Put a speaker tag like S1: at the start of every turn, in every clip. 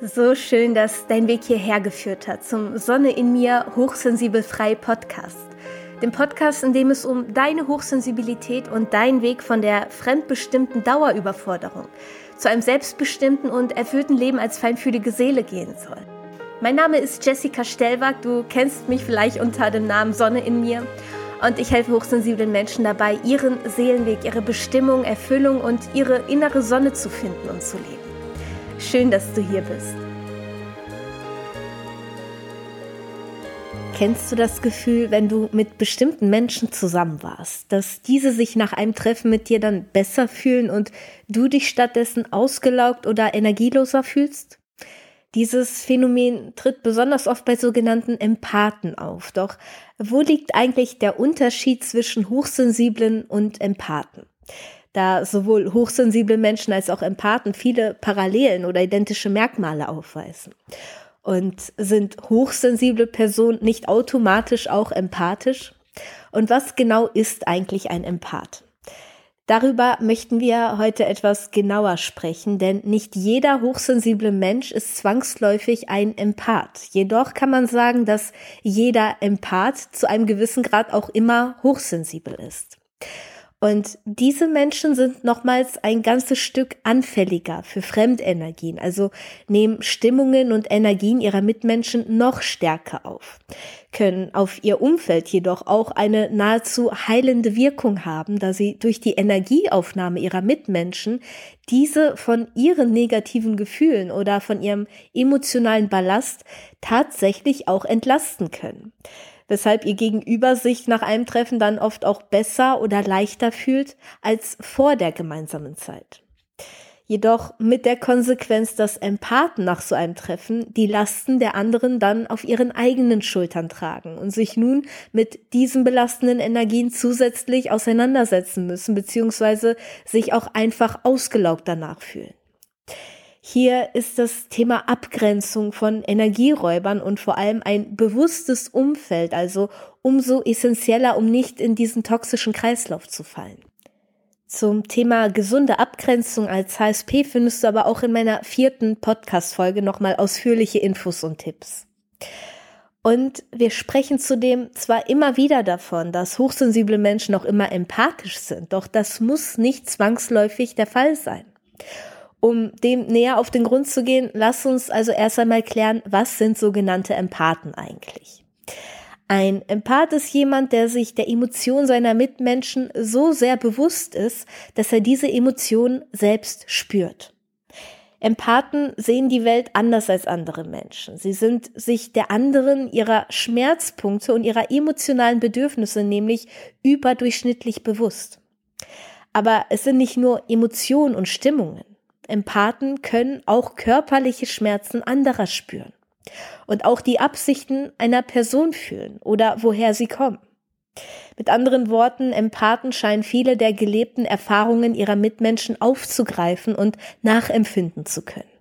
S1: So schön, dass dein Weg hierher geführt hat zum Sonne in mir Hochsensibel frei Podcast. Dem Podcast, in dem es um deine Hochsensibilität und deinen Weg von der fremdbestimmten Dauerüberforderung zu einem selbstbestimmten und erfüllten Leben als feinfühlige Seele gehen soll. Mein Name ist Jessica Stellwag, du kennst mich vielleicht unter dem Namen Sonne in mir und ich helfe hochsensiblen Menschen dabei, ihren Seelenweg, ihre Bestimmung, Erfüllung und ihre innere Sonne zu finden und zu leben. Schön, dass du hier bist. Kennst du das Gefühl, wenn du mit bestimmten Menschen zusammen warst, dass diese sich nach einem Treffen mit dir dann besser fühlen und du dich stattdessen ausgelaugt oder energieloser fühlst? Dieses Phänomen tritt besonders oft bei sogenannten Empathen auf. Doch wo liegt eigentlich der Unterschied zwischen Hochsensiblen und Empathen? Da sowohl hochsensible Menschen als auch Empathen viele Parallelen oder identische Merkmale aufweisen. Und sind hochsensible Personen nicht automatisch auch empathisch? Und was genau ist eigentlich ein Empath? Darüber möchten wir heute etwas genauer sprechen, denn nicht jeder hochsensible Mensch ist zwangsläufig ein Empath. Jedoch kann man sagen, dass jeder Empath zu einem gewissen Grad auch immer hochsensibel ist. Und diese Menschen sind nochmals ein ganzes Stück anfälliger für Fremdenergien, also nehmen Stimmungen und Energien ihrer Mitmenschen noch stärker auf, können auf ihr Umfeld jedoch auch eine nahezu heilende Wirkung haben, da sie durch die Energieaufnahme ihrer Mitmenschen diese von ihren negativen Gefühlen oder von ihrem emotionalen Ballast tatsächlich auch entlasten können weshalb ihr Gegenüber sich nach einem Treffen dann oft auch besser oder leichter fühlt als vor der gemeinsamen Zeit. Jedoch mit der Konsequenz, dass Empathen nach so einem Treffen die Lasten der anderen dann auf ihren eigenen Schultern tragen und sich nun mit diesen belastenden Energien zusätzlich auseinandersetzen müssen, beziehungsweise sich auch einfach ausgelaugt danach fühlen. Hier ist das Thema Abgrenzung von Energieräubern und vor allem ein bewusstes Umfeld, also umso essentieller, um nicht in diesen toxischen Kreislauf zu fallen. Zum Thema gesunde Abgrenzung als HSP findest du aber auch in meiner vierten Podcast-Folge nochmal ausführliche Infos und Tipps. Und wir sprechen zudem zwar immer wieder davon, dass hochsensible Menschen auch immer empathisch sind, doch das muss nicht zwangsläufig der Fall sein. Um dem näher auf den Grund zu gehen, lass uns also erst einmal klären, was sind sogenannte Empathen eigentlich? Ein Empath ist jemand, der sich der Emotion seiner Mitmenschen so sehr bewusst ist, dass er diese Emotionen selbst spürt. Empathen sehen die Welt anders als andere Menschen. Sie sind sich der anderen, ihrer Schmerzpunkte und ihrer emotionalen Bedürfnisse nämlich überdurchschnittlich bewusst. Aber es sind nicht nur Emotionen und Stimmungen. Empathen können auch körperliche Schmerzen anderer spüren und auch die Absichten einer Person fühlen oder woher sie kommen. Mit anderen Worten, Empathen scheinen viele der gelebten Erfahrungen ihrer Mitmenschen aufzugreifen und nachempfinden zu können.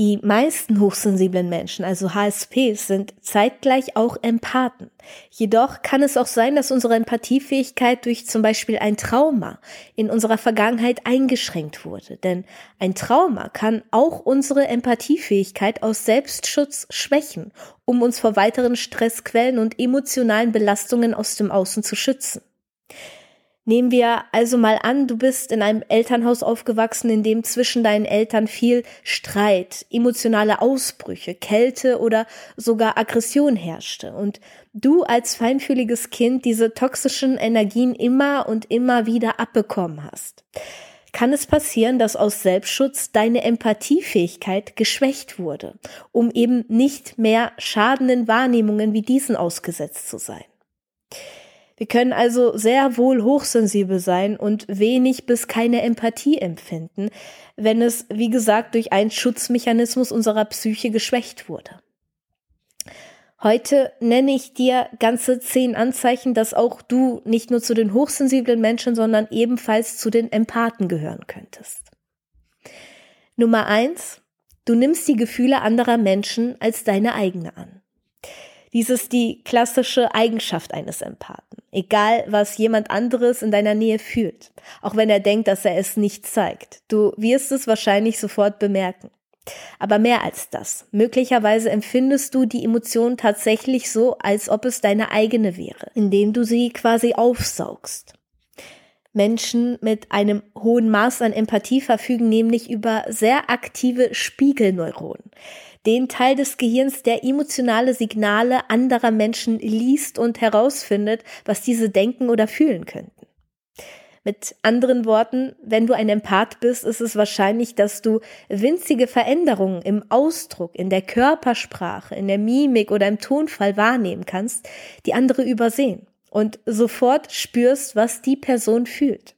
S1: Die meisten hochsensiblen Menschen, also HSPs, sind zeitgleich auch Empathen. Jedoch kann es auch sein, dass unsere Empathiefähigkeit durch zum Beispiel ein Trauma in unserer Vergangenheit eingeschränkt wurde. Denn ein Trauma kann auch unsere Empathiefähigkeit aus Selbstschutz schwächen, um uns vor weiteren Stressquellen und emotionalen Belastungen aus dem Außen zu schützen. Nehmen wir also mal an, du bist in einem Elternhaus aufgewachsen, in dem zwischen deinen Eltern viel Streit, emotionale Ausbrüche, Kälte oder sogar Aggression herrschte und du als feinfühliges Kind diese toxischen Energien immer und immer wieder abbekommen hast. Kann es passieren, dass aus Selbstschutz deine Empathiefähigkeit geschwächt wurde, um eben nicht mehr schadenden Wahrnehmungen wie diesen ausgesetzt zu sein? Wir können also sehr wohl hochsensibel sein und wenig bis keine Empathie empfinden, wenn es, wie gesagt, durch einen Schutzmechanismus unserer Psyche geschwächt wurde. Heute nenne ich dir ganze zehn Anzeichen, dass auch du nicht nur zu den hochsensiblen Menschen, sondern ebenfalls zu den Empathen gehören könntest. Nummer eins, du nimmst die Gefühle anderer Menschen als deine eigene an. Dies ist die klassische Eigenschaft eines Empathen. Egal, was jemand anderes in deiner Nähe fühlt, auch wenn er denkt, dass er es nicht zeigt. Du wirst es wahrscheinlich sofort bemerken. Aber mehr als das. Möglicherweise empfindest du die Emotion tatsächlich so, als ob es deine eigene wäre, indem du sie quasi aufsaugst. Menschen mit einem hohen Maß an Empathie verfügen nämlich über sehr aktive Spiegelneuronen. Den Teil des Gehirns, der emotionale Signale anderer Menschen liest und herausfindet, was diese denken oder fühlen könnten. Mit anderen Worten, wenn du ein Empath bist, ist es wahrscheinlich, dass du winzige Veränderungen im Ausdruck, in der Körpersprache, in der Mimik oder im Tonfall wahrnehmen kannst, die andere übersehen und sofort spürst, was die Person fühlt.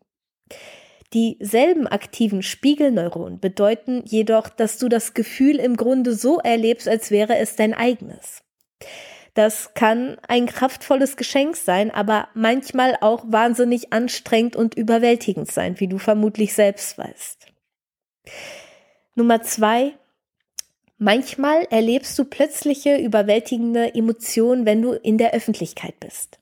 S1: Dieselben aktiven Spiegelneuronen bedeuten jedoch, dass du das Gefühl im Grunde so erlebst, als wäre es dein eigenes. Das kann ein kraftvolles Geschenk sein, aber manchmal auch wahnsinnig anstrengend und überwältigend sein, wie du vermutlich selbst weißt. Nummer zwei. Manchmal erlebst du plötzliche überwältigende Emotionen, wenn du in der Öffentlichkeit bist.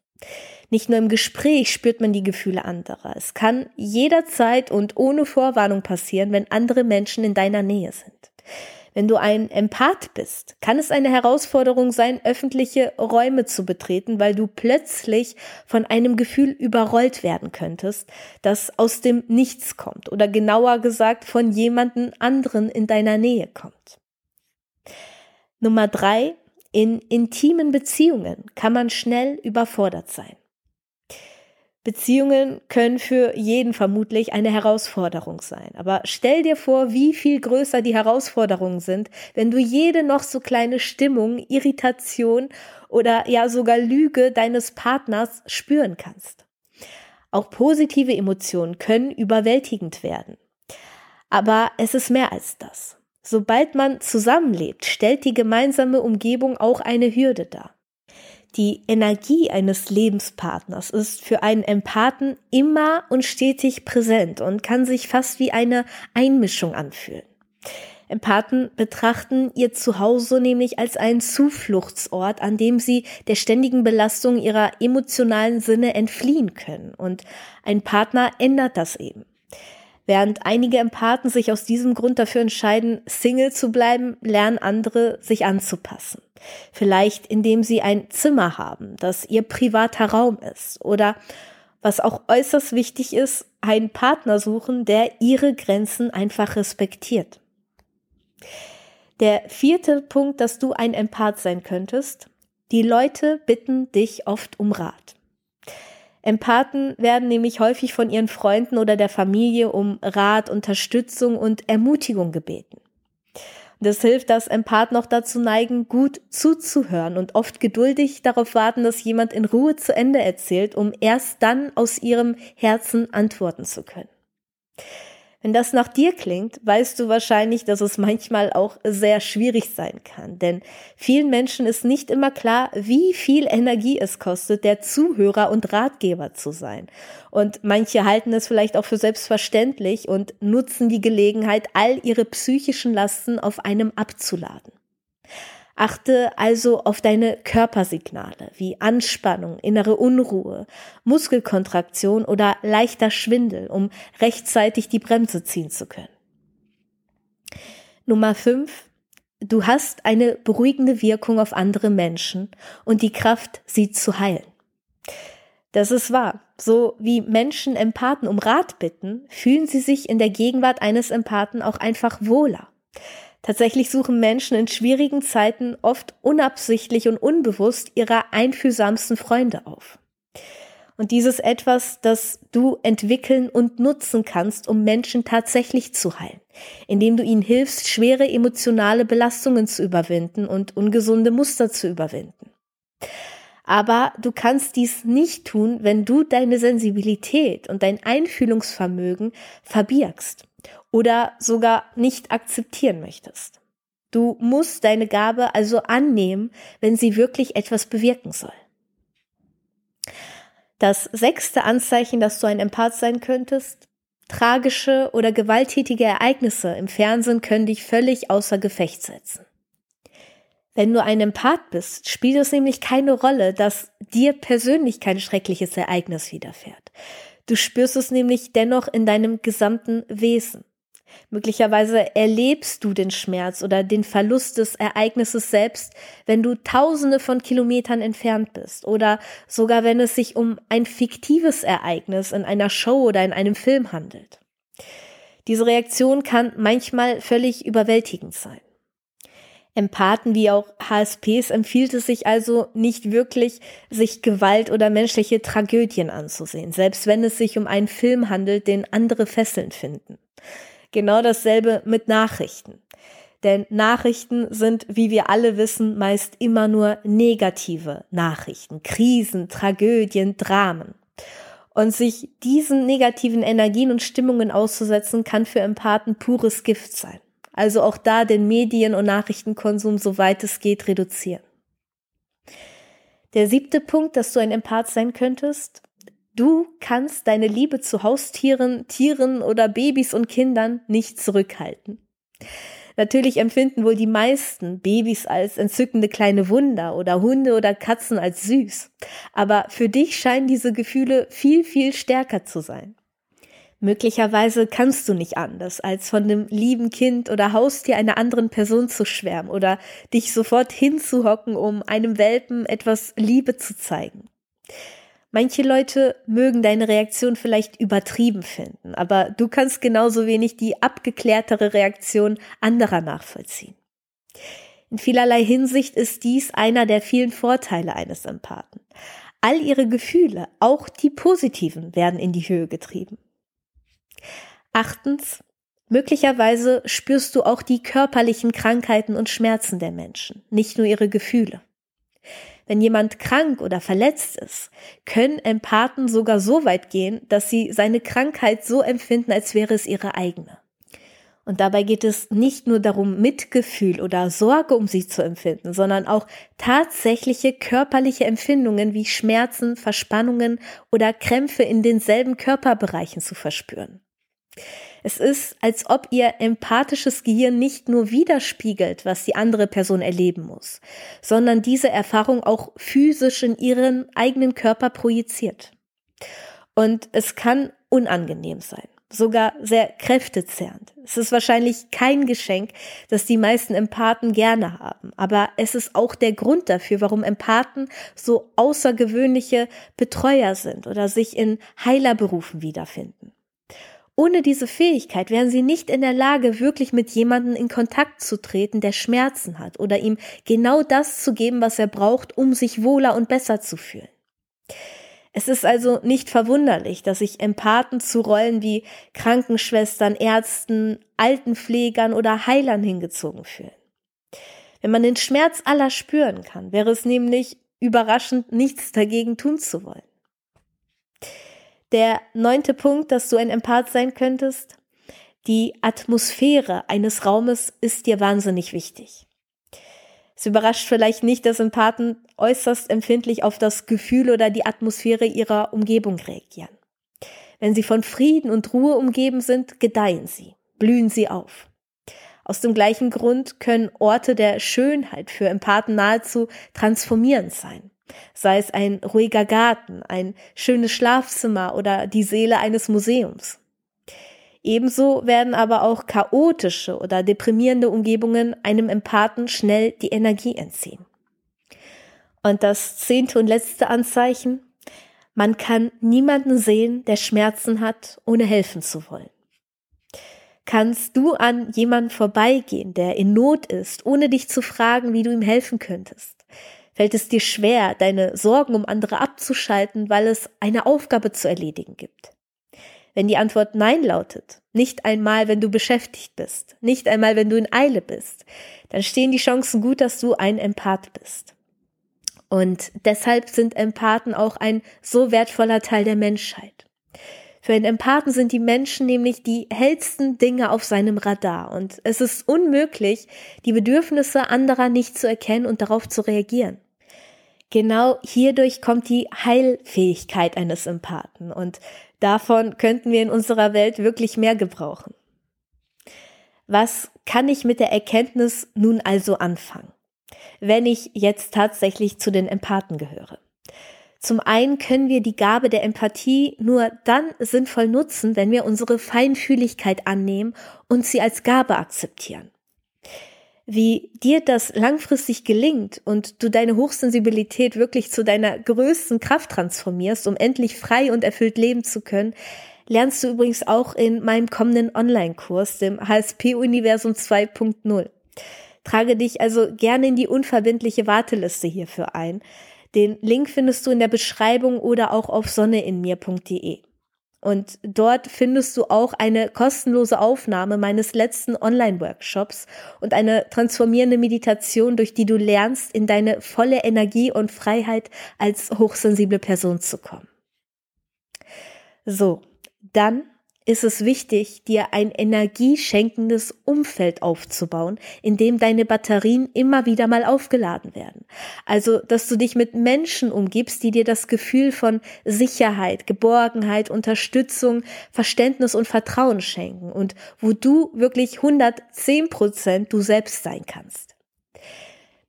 S1: Nicht nur im Gespräch spürt man die Gefühle anderer. Es kann jederzeit und ohne Vorwarnung passieren, wenn andere Menschen in deiner Nähe sind. Wenn du ein Empath bist, kann es eine Herausforderung sein, öffentliche Räume zu betreten, weil du plötzlich von einem Gefühl überrollt werden könntest, das aus dem Nichts kommt oder genauer gesagt von jemanden anderen in deiner Nähe kommt. Nummer drei, in intimen Beziehungen kann man schnell überfordert sein. Beziehungen können für jeden vermutlich eine Herausforderung sein. Aber stell dir vor, wie viel größer die Herausforderungen sind, wenn du jede noch so kleine Stimmung, Irritation oder ja sogar Lüge deines Partners spüren kannst. Auch positive Emotionen können überwältigend werden. Aber es ist mehr als das. Sobald man zusammenlebt, stellt die gemeinsame Umgebung auch eine Hürde dar. Die Energie eines Lebenspartners ist für einen Empathen immer und stetig präsent und kann sich fast wie eine Einmischung anfühlen. Empathen betrachten ihr Zuhause nämlich als einen Zufluchtsort, an dem sie der ständigen Belastung ihrer emotionalen Sinne entfliehen können. Und ein Partner ändert das eben. Während einige Empathen sich aus diesem Grund dafür entscheiden, Single zu bleiben, lernen andere, sich anzupassen. Vielleicht indem sie ein Zimmer haben, das ihr privater Raum ist. Oder was auch äußerst wichtig ist, einen Partner suchen, der ihre Grenzen einfach respektiert. Der vierte Punkt, dass du ein Empath sein könntest, die Leute bitten dich oft um Rat. Empathen werden nämlich häufig von ihren Freunden oder der Familie um Rat, Unterstützung und Ermutigung gebeten. Das hilft, dass Empathen noch dazu neigen, gut zuzuhören und oft geduldig darauf warten, dass jemand in Ruhe zu Ende erzählt, um erst dann aus ihrem Herzen antworten zu können. Wenn das nach dir klingt, weißt du wahrscheinlich, dass es manchmal auch sehr schwierig sein kann. Denn vielen Menschen ist nicht immer klar, wie viel Energie es kostet, der Zuhörer und Ratgeber zu sein. Und manche halten es vielleicht auch für selbstverständlich und nutzen die Gelegenheit, all ihre psychischen Lasten auf einem abzuladen. Achte also auf deine Körpersignale wie Anspannung, innere Unruhe, Muskelkontraktion oder leichter Schwindel, um rechtzeitig die Bremse ziehen zu können. Nummer 5. Du hast eine beruhigende Wirkung auf andere Menschen und die Kraft, sie zu heilen. Das ist wahr. So wie Menschen Empathen um Rat bitten, fühlen sie sich in der Gegenwart eines Empathen auch einfach wohler. Tatsächlich suchen Menschen in schwierigen Zeiten oft unabsichtlich und unbewusst ihre einfühlsamsten Freunde auf. Und dieses etwas, das du entwickeln und nutzen kannst, um Menschen tatsächlich zu heilen, indem du ihnen hilfst, schwere emotionale Belastungen zu überwinden und ungesunde Muster zu überwinden. Aber du kannst dies nicht tun, wenn du deine Sensibilität und dein Einfühlungsvermögen verbirgst oder sogar nicht akzeptieren möchtest. Du musst deine Gabe also annehmen, wenn sie wirklich etwas bewirken soll. Das sechste Anzeichen, dass du ein Empath sein könntest, tragische oder gewalttätige Ereignisse im Fernsehen können dich völlig außer Gefecht setzen. Wenn du ein Empath bist, spielt es nämlich keine Rolle, dass dir persönlich kein schreckliches Ereignis widerfährt. Du spürst es nämlich dennoch in deinem gesamten Wesen. Möglicherweise erlebst du den Schmerz oder den Verlust des Ereignisses selbst, wenn du tausende von Kilometern entfernt bist oder sogar wenn es sich um ein fiktives Ereignis in einer Show oder in einem Film handelt. Diese Reaktion kann manchmal völlig überwältigend sein. Empathen wie auch HSPs empfiehlt es sich also nicht wirklich, sich Gewalt oder menschliche Tragödien anzusehen, selbst wenn es sich um einen Film handelt, den andere fesselnd finden. Genau dasselbe mit Nachrichten. Denn Nachrichten sind, wie wir alle wissen, meist immer nur negative Nachrichten, Krisen, Tragödien, Dramen. Und sich diesen negativen Energien und Stimmungen auszusetzen, kann für Empathen pures Gift sein. Also auch da den Medien- und Nachrichtenkonsum, soweit es geht, reduzieren. Der siebte Punkt, dass du ein Empath sein könntest, Du kannst deine Liebe zu Haustieren, Tieren oder Babys und Kindern nicht zurückhalten. Natürlich empfinden wohl die meisten Babys als entzückende kleine Wunder oder Hunde oder Katzen als süß. Aber für dich scheinen diese Gefühle viel, viel stärker zu sein. Möglicherweise kannst du nicht anders, als von dem lieben Kind oder Haustier einer anderen Person zu schwärmen oder dich sofort hinzuhocken, um einem Welpen etwas Liebe zu zeigen. Manche Leute mögen deine Reaktion vielleicht übertrieben finden, aber du kannst genauso wenig die abgeklärtere Reaktion anderer nachvollziehen. In vielerlei Hinsicht ist dies einer der vielen Vorteile eines Empathen. All ihre Gefühle, auch die positiven, werden in die Höhe getrieben. Achtens, möglicherweise spürst du auch die körperlichen Krankheiten und Schmerzen der Menschen, nicht nur ihre Gefühle. Wenn jemand krank oder verletzt ist, können Empathen sogar so weit gehen, dass sie seine Krankheit so empfinden, als wäre es ihre eigene. Und dabei geht es nicht nur darum, Mitgefühl oder Sorge um sie zu empfinden, sondern auch tatsächliche körperliche Empfindungen wie Schmerzen, Verspannungen oder Krämpfe in denselben Körperbereichen zu verspüren. Es ist, als ob ihr empathisches Gehirn nicht nur widerspiegelt, was die andere Person erleben muss, sondern diese Erfahrung auch physisch in ihren eigenen Körper projiziert. Und es kann unangenehm sein, sogar sehr kräftezehrend. Es ist wahrscheinlich kein Geschenk, das die meisten Empathen gerne haben, aber es ist auch der Grund dafür, warum Empathen so außergewöhnliche Betreuer sind oder sich in Heilerberufen wiederfinden. Ohne diese Fähigkeit wären sie nicht in der Lage, wirklich mit jemandem in Kontakt zu treten, der Schmerzen hat oder ihm genau das zu geben, was er braucht, um sich wohler und besser zu fühlen. Es ist also nicht verwunderlich, dass sich Empathen zu Rollen wie Krankenschwestern, Ärzten, Altenpflegern oder Heilern hingezogen fühlen. Wenn man den Schmerz aller spüren kann, wäre es nämlich überraschend nichts dagegen tun zu wollen. Der neunte Punkt, dass du ein Empath sein könntest, die Atmosphäre eines Raumes ist dir wahnsinnig wichtig. Es überrascht vielleicht nicht, dass Empathen äußerst empfindlich auf das Gefühl oder die Atmosphäre ihrer Umgebung reagieren. Wenn sie von Frieden und Ruhe umgeben sind, gedeihen sie, blühen sie auf. Aus dem gleichen Grund können Orte der Schönheit für Empathen nahezu transformierend sein sei es ein ruhiger Garten, ein schönes Schlafzimmer oder die Seele eines Museums. Ebenso werden aber auch chaotische oder deprimierende Umgebungen einem Empathen schnell die Energie entziehen. Und das zehnte und letzte Anzeichen, man kann niemanden sehen, der Schmerzen hat, ohne helfen zu wollen. Kannst du an jemanden vorbeigehen, der in Not ist, ohne dich zu fragen, wie du ihm helfen könntest? Fällt es dir schwer, deine Sorgen um andere abzuschalten, weil es eine Aufgabe zu erledigen gibt? Wenn die Antwort Nein lautet, nicht einmal, wenn du beschäftigt bist, nicht einmal, wenn du in Eile bist, dann stehen die Chancen gut, dass du ein Empath bist. Und deshalb sind Empathen auch ein so wertvoller Teil der Menschheit. Für einen Empathen sind die Menschen nämlich die hellsten Dinge auf seinem Radar und es ist unmöglich, die Bedürfnisse anderer nicht zu erkennen und darauf zu reagieren. Genau hierdurch kommt die Heilfähigkeit eines Empathen und davon könnten wir in unserer Welt wirklich mehr gebrauchen. Was kann ich mit der Erkenntnis nun also anfangen, wenn ich jetzt tatsächlich zu den Empathen gehöre? Zum einen können wir die Gabe der Empathie nur dann sinnvoll nutzen, wenn wir unsere Feinfühligkeit annehmen und sie als Gabe akzeptieren. Wie dir das langfristig gelingt und du deine Hochsensibilität wirklich zu deiner größten Kraft transformierst, um endlich frei und erfüllt leben zu können, lernst du übrigens auch in meinem kommenden Online-Kurs, dem HSP-Universum 2.0. Trage dich also gerne in die unverbindliche Warteliste hierfür ein. Den Link findest du in der Beschreibung oder auch auf sonneinmir.de. Und dort findest du auch eine kostenlose Aufnahme meines letzten Online-Workshops und eine transformierende Meditation, durch die du lernst, in deine volle Energie und Freiheit als hochsensible Person zu kommen. So, dann ist es wichtig, dir ein energieschenkendes Umfeld aufzubauen, in dem deine Batterien immer wieder mal aufgeladen werden. Also, dass du dich mit Menschen umgibst, die dir das Gefühl von Sicherheit, Geborgenheit, Unterstützung, Verständnis und Vertrauen schenken und wo du wirklich 110 Prozent du selbst sein kannst.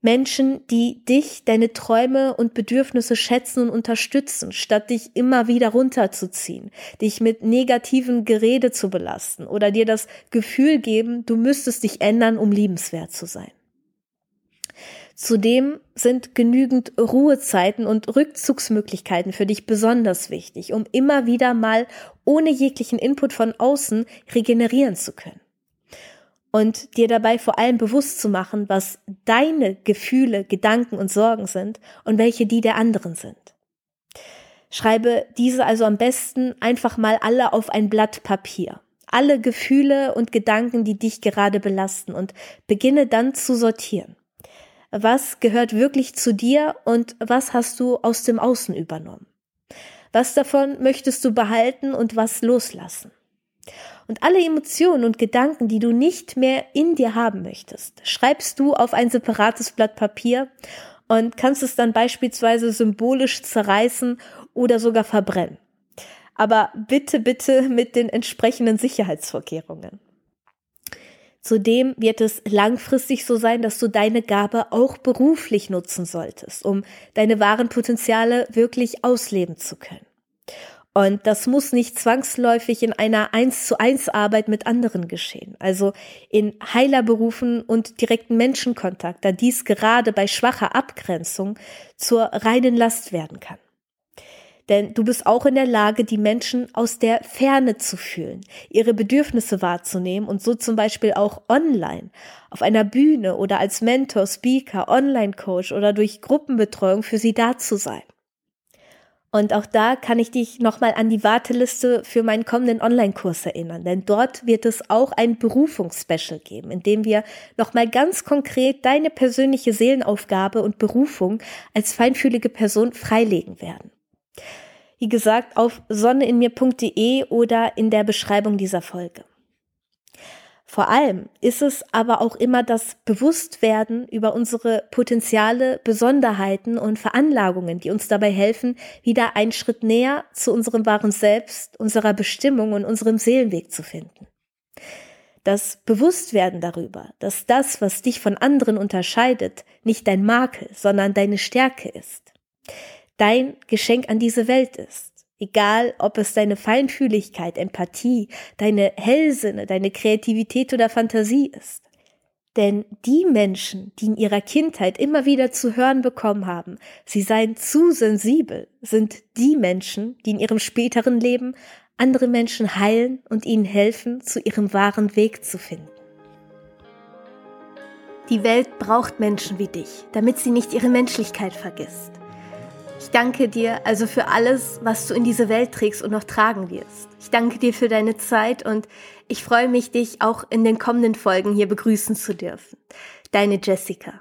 S1: Menschen, die dich, deine Träume und Bedürfnisse schätzen und unterstützen, statt dich immer wieder runterzuziehen, dich mit negativen Gerede zu belasten oder dir das Gefühl geben, du müsstest dich ändern, um liebenswert zu sein. Zudem sind genügend Ruhezeiten und Rückzugsmöglichkeiten für dich besonders wichtig, um immer wieder mal ohne jeglichen Input von außen regenerieren zu können und dir dabei vor allem bewusst zu machen, was deine Gefühle, Gedanken und Sorgen sind und welche die der anderen sind. Schreibe diese also am besten einfach mal alle auf ein Blatt Papier. Alle Gefühle und Gedanken, die dich gerade belasten und beginne dann zu sortieren. Was gehört wirklich zu dir und was hast du aus dem Außen übernommen? Was davon möchtest du behalten und was loslassen? Und alle Emotionen und Gedanken, die du nicht mehr in dir haben möchtest, schreibst du auf ein separates Blatt Papier und kannst es dann beispielsweise symbolisch zerreißen oder sogar verbrennen. Aber bitte, bitte mit den entsprechenden Sicherheitsvorkehrungen. Zudem wird es langfristig so sein, dass du deine Gabe auch beruflich nutzen solltest, um deine wahren Potenziale wirklich ausleben zu können. Und das muss nicht zwangsläufig in einer eins zu eins Arbeit mit anderen geschehen, also in Heilerberufen und direkten Menschenkontakt, da dies gerade bei schwacher Abgrenzung zur reinen Last werden kann. Denn du bist auch in der Lage, die Menschen aus der Ferne zu fühlen, ihre Bedürfnisse wahrzunehmen und so zum Beispiel auch online, auf einer Bühne oder als Mentor, Speaker, Online-Coach oder durch Gruppenbetreuung für sie da zu sein. Und auch da kann ich dich nochmal an die Warteliste für meinen kommenden Online-Kurs erinnern, denn dort wird es auch ein Berufungsspecial geben, in dem wir nochmal ganz konkret deine persönliche Seelenaufgabe und Berufung als feinfühlige Person freilegen werden. Wie gesagt, auf sonneinmir.de oder in der Beschreibung dieser Folge. Vor allem ist es aber auch immer das Bewusstwerden über unsere Potenziale, Besonderheiten und Veranlagungen, die uns dabei helfen, wieder einen Schritt näher zu unserem wahren Selbst, unserer Bestimmung und unserem Seelenweg zu finden. Das Bewusstwerden darüber, dass das, was dich von anderen unterscheidet, nicht dein Makel, sondern deine Stärke ist. Dein Geschenk an diese Welt ist Egal, ob es deine Feinfühligkeit, Empathie, deine Hellsinne, deine Kreativität oder Fantasie ist. Denn die Menschen, die in ihrer Kindheit immer wieder zu hören bekommen haben, sie seien zu sensibel, sind die Menschen, die in ihrem späteren Leben andere Menschen heilen und ihnen helfen, zu ihrem wahren Weg zu finden. Die Welt braucht Menschen wie dich, damit sie nicht ihre Menschlichkeit vergisst. Ich danke dir also für alles, was du in diese Welt trägst und noch tragen wirst. Ich danke dir für deine Zeit und ich freue mich, dich auch in den kommenden Folgen hier begrüßen zu dürfen. Deine Jessica.